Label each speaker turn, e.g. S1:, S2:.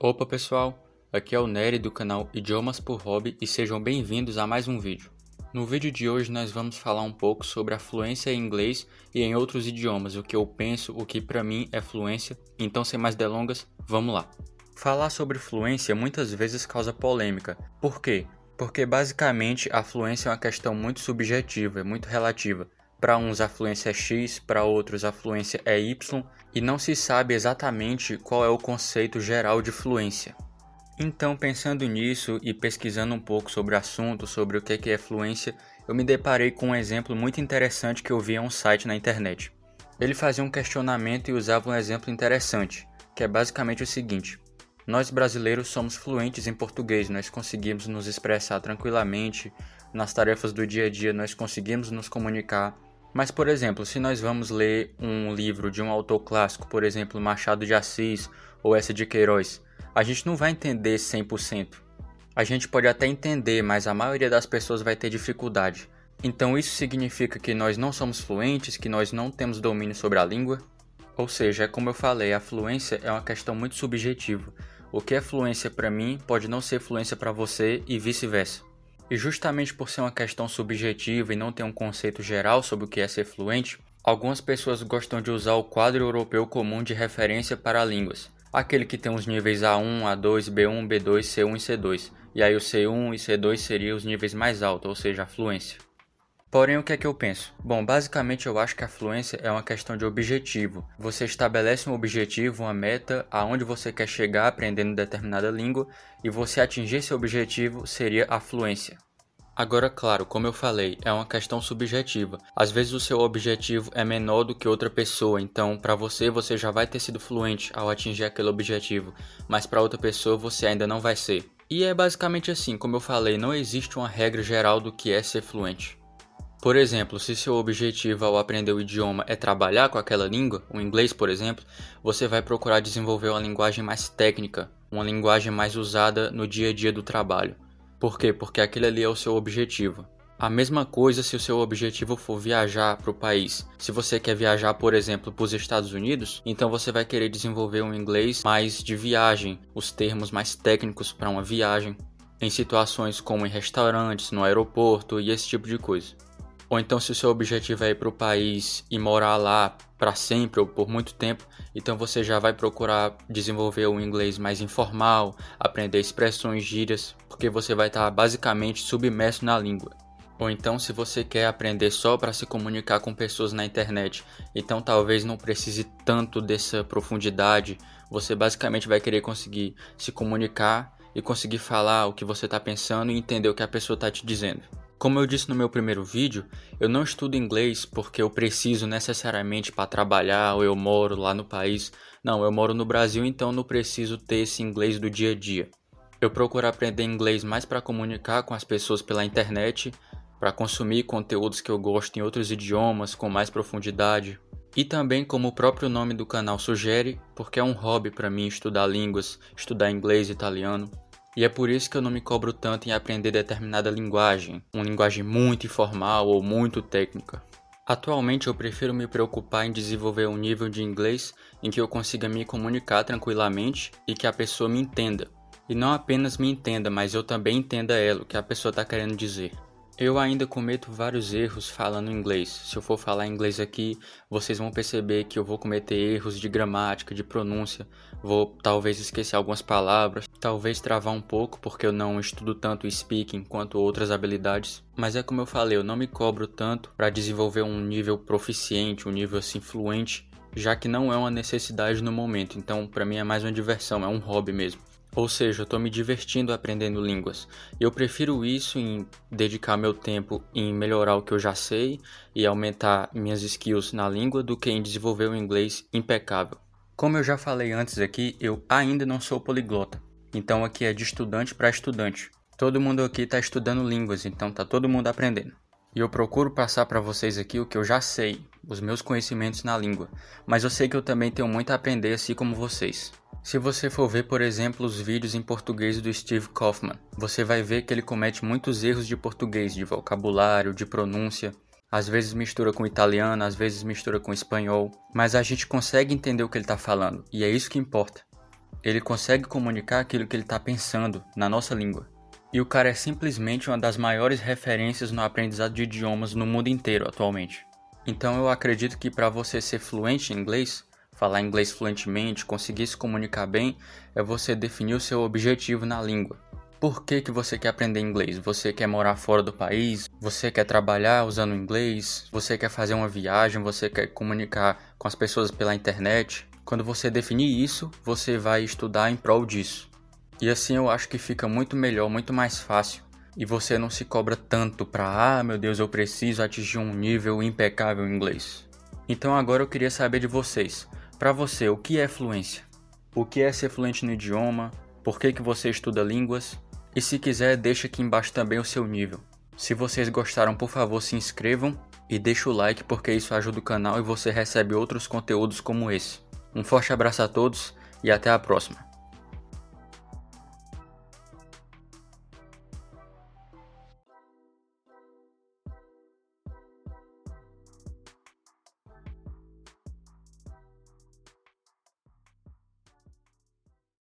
S1: Opa pessoal, aqui é o Nery do canal Idiomas por Hobby e sejam bem-vindos a mais um vídeo. No vídeo de hoje nós vamos falar um pouco sobre a fluência em inglês e em outros idiomas, o que eu penso, o que para mim é fluência. Então sem mais delongas, vamos lá. Falar sobre fluência muitas vezes causa polêmica. Por quê? Porque basicamente a fluência é uma questão muito subjetiva, muito relativa. Para uns a fluência é X, para outros a fluência é Y, e não se sabe exatamente qual é o conceito geral de fluência. Então, pensando nisso e pesquisando um pouco sobre o assunto, sobre o que é fluência, eu me deparei com um exemplo muito interessante que eu vi em um site na internet. Ele fazia um questionamento e usava um exemplo interessante, que é basicamente o seguinte: Nós brasileiros somos fluentes em português, nós conseguimos nos expressar tranquilamente, nas tarefas do dia a dia nós conseguimos nos comunicar mas, por exemplo, se nós vamos ler um livro de um autor clássico, por exemplo, Machado de Assis ou essa de Queiroz, a gente não vai entender 100%. A gente pode até entender, mas a maioria das pessoas vai ter dificuldade. Então isso significa que nós não somos fluentes, que nós não temos domínio sobre a língua? Ou seja, é como eu falei, a fluência é uma questão muito subjetiva. O que é fluência para mim pode não ser fluência para você e vice-versa. E justamente por ser uma questão subjetiva e não ter um conceito geral sobre o que é ser fluente, algumas pessoas gostam de usar o quadro europeu comum de referência para línguas, aquele que tem os níveis A1, A2, B1, B2, C1 e C2, e aí o C1 e C2 seriam os níveis mais altos, ou seja, a fluência. Porém, o que é que eu penso? Bom, basicamente eu acho que a fluência é uma questão de objetivo. Você estabelece um objetivo, uma meta, aonde você quer chegar aprendendo determinada língua, e você atingir esse objetivo seria a fluência. Agora, claro, como eu falei, é uma questão subjetiva. Às vezes o seu objetivo é menor do que outra pessoa, então para você você já vai ter sido fluente ao atingir aquele objetivo, mas para outra pessoa você ainda não vai ser. E é basicamente assim, como eu falei, não existe uma regra geral do que é ser fluente. Por exemplo, se seu objetivo ao aprender o idioma é trabalhar com aquela língua, o inglês, por exemplo, você vai procurar desenvolver uma linguagem mais técnica, uma linguagem mais usada no dia a dia do trabalho. Por quê? Porque aquele ali é o seu objetivo. A mesma coisa se o seu objetivo for viajar para o país. Se você quer viajar, por exemplo, para os Estados Unidos, então você vai querer desenvolver um inglês mais de viagem, os termos mais técnicos para uma viagem, em situações como em restaurantes, no aeroporto e esse tipo de coisa. Ou então, se o seu objetivo é ir para o país e morar lá para sempre ou por muito tempo, então você já vai procurar desenvolver um inglês mais informal, aprender expressões, gírias, porque você vai estar basicamente submerso na língua. Ou então, se você quer aprender só para se comunicar com pessoas na internet, então talvez não precise tanto dessa profundidade, você basicamente vai querer conseguir se comunicar e conseguir falar o que você está pensando e entender o que a pessoa está te dizendo. Como eu disse no meu primeiro vídeo, eu não estudo inglês porque eu preciso necessariamente para trabalhar ou eu moro lá no país. Não, eu moro no Brasil, então não preciso ter esse inglês do dia a dia. Eu procuro aprender inglês mais para comunicar com as pessoas pela internet, para consumir conteúdos que eu gosto em outros idiomas com mais profundidade. E também, como o próprio nome do canal sugere, porque é um hobby para mim estudar línguas, estudar inglês e italiano. E é por isso que eu não me cobro tanto em aprender determinada linguagem, uma linguagem muito informal ou muito técnica. Atualmente eu prefiro me preocupar em desenvolver um nível de inglês em que eu consiga me comunicar tranquilamente e que a pessoa me entenda. E não apenas me entenda, mas eu também entenda ela, o que a pessoa está querendo dizer. Eu ainda cometo vários erros falando inglês. Se eu for falar inglês aqui, vocês vão perceber que eu vou cometer erros de gramática, de pronúncia, vou talvez esquecer algumas palavras, talvez travar um pouco porque eu não estudo tanto speaking quanto outras habilidades. Mas é como eu falei, eu não me cobro tanto para desenvolver um nível proficiente, um nível assim fluente, já que não é uma necessidade no momento. Então, para mim é mais uma diversão, é um hobby mesmo. Ou seja, eu estou me divertindo aprendendo línguas. Eu prefiro isso em dedicar meu tempo em melhorar o que eu já sei e aumentar minhas skills na língua do que em desenvolver um inglês impecável. Como eu já falei antes aqui, eu ainda não sou poliglota. Então aqui é de estudante para estudante. Todo mundo aqui está estudando línguas, então tá todo mundo aprendendo. E eu procuro passar para vocês aqui o que eu já sei, os meus conhecimentos na língua, mas eu sei que eu também tenho muito a aprender assim como vocês. Se você for ver, por exemplo, os vídeos em português do Steve Kaufman, você vai ver que ele comete muitos erros de português, de vocabulário, de pronúncia. Às vezes mistura com italiano, às vezes mistura com espanhol, mas a gente consegue entender o que ele está falando, e é isso que importa. ele consegue comunicar aquilo que ele está pensando na nossa língua. E o cara é simplesmente uma das maiores referências no aprendizado de idiomas no mundo inteiro atualmente. Então eu acredito que para você ser fluente em inglês, falar inglês fluentemente, conseguir se comunicar bem, é você definir o seu objetivo na língua. Por que, que você quer aprender inglês? Você quer morar fora do país? Você quer trabalhar usando inglês? Você quer fazer uma viagem? Você quer comunicar com as pessoas pela internet? Quando você definir isso, você vai estudar em prol disso. E assim eu acho que fica muito melhor, muito mais fácil. E você não se cobra tanto para, ah, meu Deus, eu preciso atingir um nível impecável em inglês. Então agora eu queria saber de vocês. Para você, o que é fluência? O que é ser fluente no idioma? Por que, que você estuda línguas? E se quiser, deixa aqui embaixo também o seu nível. Se vocês gostaram, por favor, se inscrevam e deixa o like porque isso ajuda o canal e você recebe outros conteúdos como esse. Um forte abraço a todos e até a próxima.